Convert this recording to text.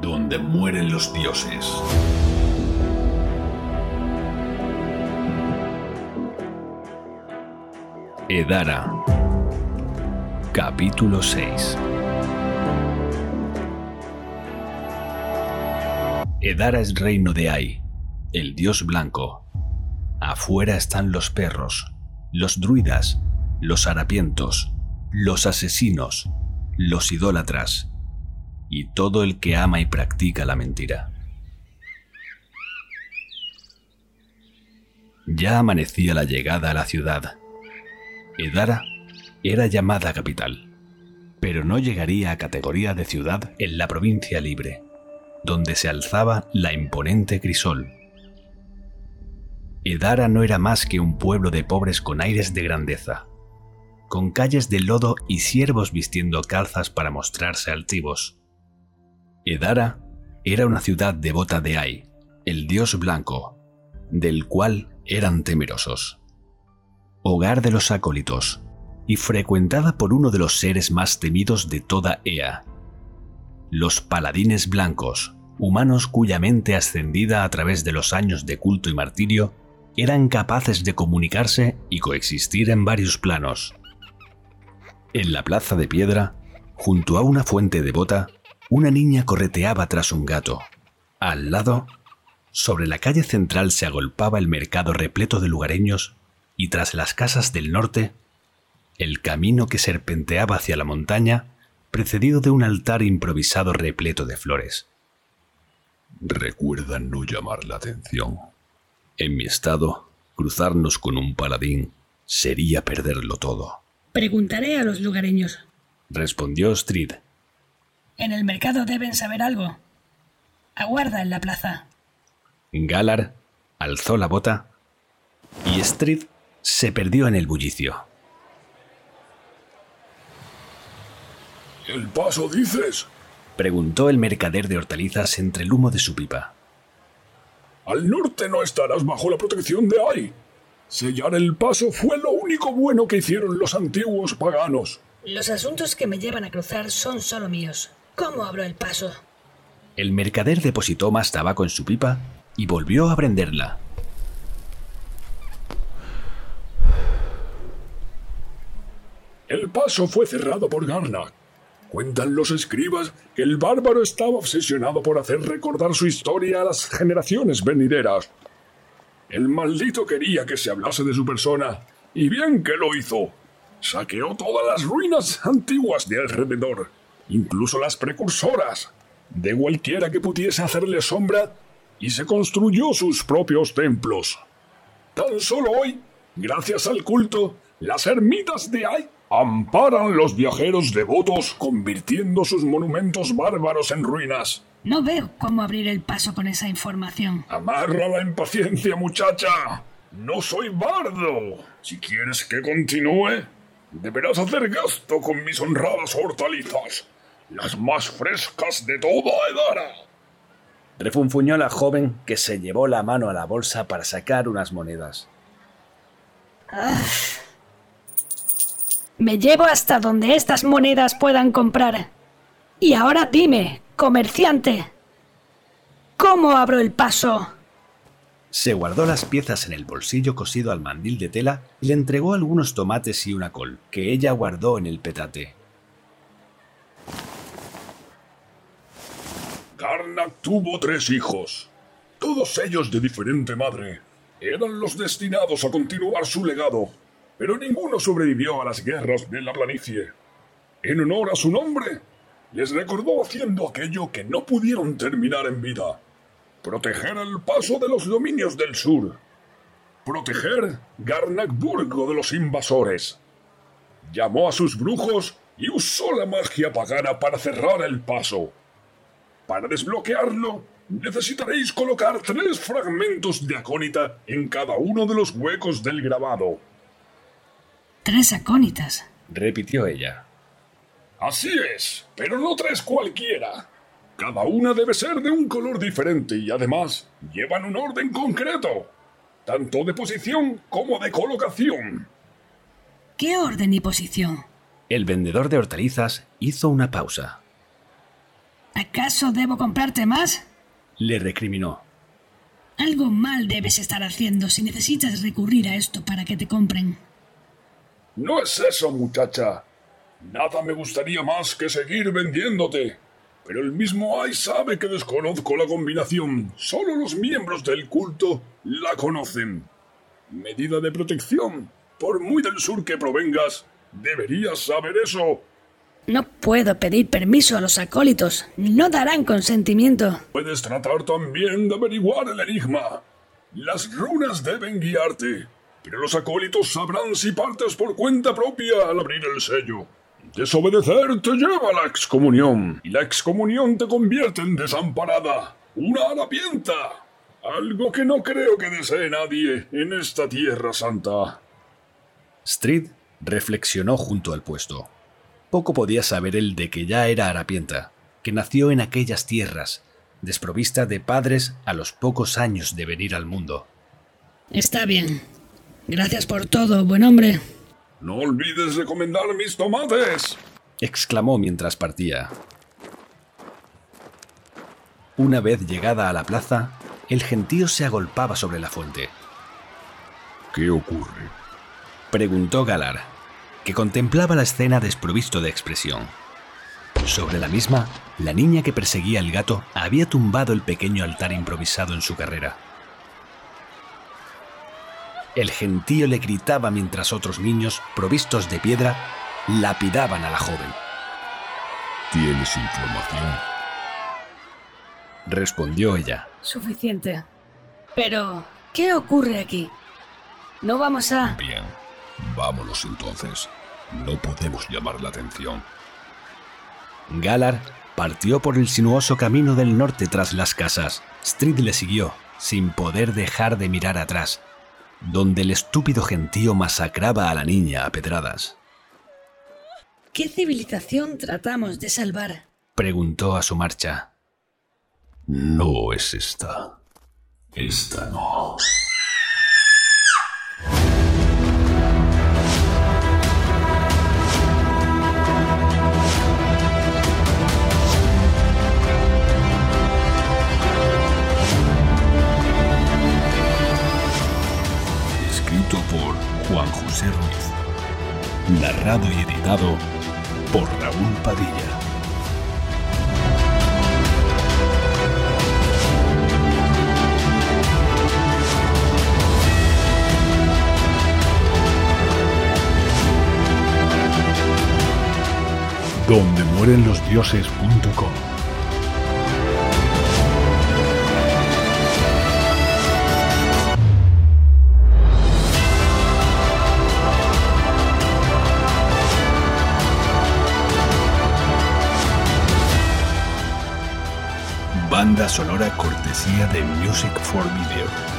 Donde mueren los dioses. Edara. Capítulo 6. Edara es reino de Ai, el dios blanco. Afuera están los perros, los druidas, los harapientos, los asesinos, los idólatras y todo el que ama y practica la mentira. Ya amanecía la llegada a la ciudad. Edara era llamada capital, pero no llegaría a categoría de ciudad en la provincia libre, donde se alzaba la imponente Crisol. Edara no era más que un pueblo de pobres con aires de grandeza, con calles de lodo y siervos vistiendo calzas para mostrarse altivos. Edara era una ciudad devota de Ai, el dios blanco, del cual eran temerosos. Hogar de los acólitos, y frecuentada por uno de los seres más temidos de toda Ea, los paladines blancos, humanos cuya mente ascendida a través de los años de culto y martirio eran capaces de comunicarse y coexistir en varios planos. En la plaza de piedra, junto a una fuente devota, una niña correteaba tras un gato. Al lado, sobre la calle central se agolpaba el mercado repleto de lugareños y tras las casas del norte, el camino que serpenteaba hacia la montaña, precedido de un altar improvisado repleto de flores. Recuerda no llamar la atención. En mi estado, cruzarnos con un paladín sería perderlo todo. Preguntaré a los lugareños. Respondió Street. En el mercado deben saber algo. Aguarda en la plaza. Galar alzó la bota y Street se perdió en el bullicio. ¿El paso dices? Preguntó el mercader de hortalizas entre el humo de su pipa. Al norte no estarás bajo la protección de Ai. Sellar el paso fue lo único bueno que hicieron los antiguos paganos. Los asuntos que me llevan a cruzar son solo míos. ¿Cómo abro el paso? El mercader depositó más tabaco en su pipa y volvió a prenderla. El paso fue cerrado por Garnak. Cuentan los escribas que el bárbaro estaba obsesionado por hacer recordar su historia a las generaciones venideras. El maldito quería que se hablase de su persona, y bien que lo hizo. Saqueó todas las ruinas antiguas de alrededor, incluso las precursoras, de cualquiera que pudiese hacerle sombra, y se construyó sus propios templos. Tan solo hoy, gracias al culto, las ermitas de Ai amparan los viajeros devotos convirtiendo sus monumentos bárbaros en ruinas. No veo cómo abrir el paso con esa información. Amarra la impaciencia, muchacha. No soy bardo. Si quieres que continúe, deberás hacer gasto con mis honradas hortalizas, las más frescas de toda Edara. Refunfuñó la joven que se llevó la mano a la bolsa para sacar unas monedas. Me llevo hasta donde estas monedas puedan comprar. Y ahora dime, comerciante, ¿cómo abro el paso? Se guardó las piezas en el bolsillo cosido al mandil de tela y le entregó algunos tomates y una col, que ella guardó en el petate. Karnak tuvo tres hijos, todos ellos de diferente madre. Eran los destinados a continuar su legado, pero ninguno sobrevivió a las guerras de la planicie. En honor a su nombre, les recordó haciendo aquello que no pudieron terminar en vida. Proteger el paso de los dominios del sur. Proteger Garnakburgo de los invasores. Llamó a sus brujos y usó la magia pagana para cerrar el paso. Para desbloquearlo, necesitaréis colocar tres fragmentos de acónita en cada uno de los huecos del grabado. Tres acónitas. Repitió ella. Así es, pero no tres cualquiera. Cada una debe ser de un color diferente y además llevan un orden concreto, tanto de posición como de colocación. ¿Qué orden y posición? El vendedor de hortalizas hizo una pausa. ¿Acaso debo comprarte más? Le recriminó. Algo mal debes estar haciendo si necesitas recurrir a esto para que te compren. No es eso, muchacha. Nada me gustaría más que seguir vendiéndote. Pero el mismo Ay sabe que desconozco la combinación. Solo los miembros del culto la conocen. Medida de protección. Por muy del sur que provengas, deberías saber eso. No puedo pedir permiso a los acólitos. No darán consentimiento. Puedes tratar también de averiguar el enigma. Las runas deben guiarte, pero los acólitos sabrán si partes por cuenta propia al abrir el sello. Desobedecer te lleva a la excomunión, y la excomunión te convierte en desamparada, una harapienta. Algo que no creo que desee nadie en esta tierra santa. Street reflexionó junto al puesto. Poco podía saber él de que ya era harapienta, que nació en aquellas tierras, desprovista de padres a los pocos años de venir al mundo. Está bien. Gracias por todo, buen hombre. No olvides recomendar mis tomates. exclamó mientras partía. Una vez llegada a la plaza, el gentío se agolpaba sobre la fuente. ¿Qué ocurre? preguntó Galar, que contemplaba la escena desprovisto de expresión. Sobre la misma, la niña que perseguía al gato había tumbado el pequeño altar improvisado en su carrera. El gentío le gritaba mientras otros niños, provistos de piedra, lapidaban a la joven. ¿Tienes información? Respondió ella. Suficiente. Pero, ¿qué ocurre aquí? No vamos a... Bien, vámonos entonces. No podemos llamar la atención. Galar partió por el sinuoso camino del norte tras las casas. Street le siguió, sin poder dejar de mirar atrás, donde el estúpido gentío masacraba a la niña a pedradas. ¿Qué civilización tratamos de salvar? Preguntó a su marcha. No es esta. Esta no. Escrito por Juan José Ruiz. Narrado y editado por Raúl Padilla. donde mueren los dioses.com. Banda sonora cortesía de Music for Video.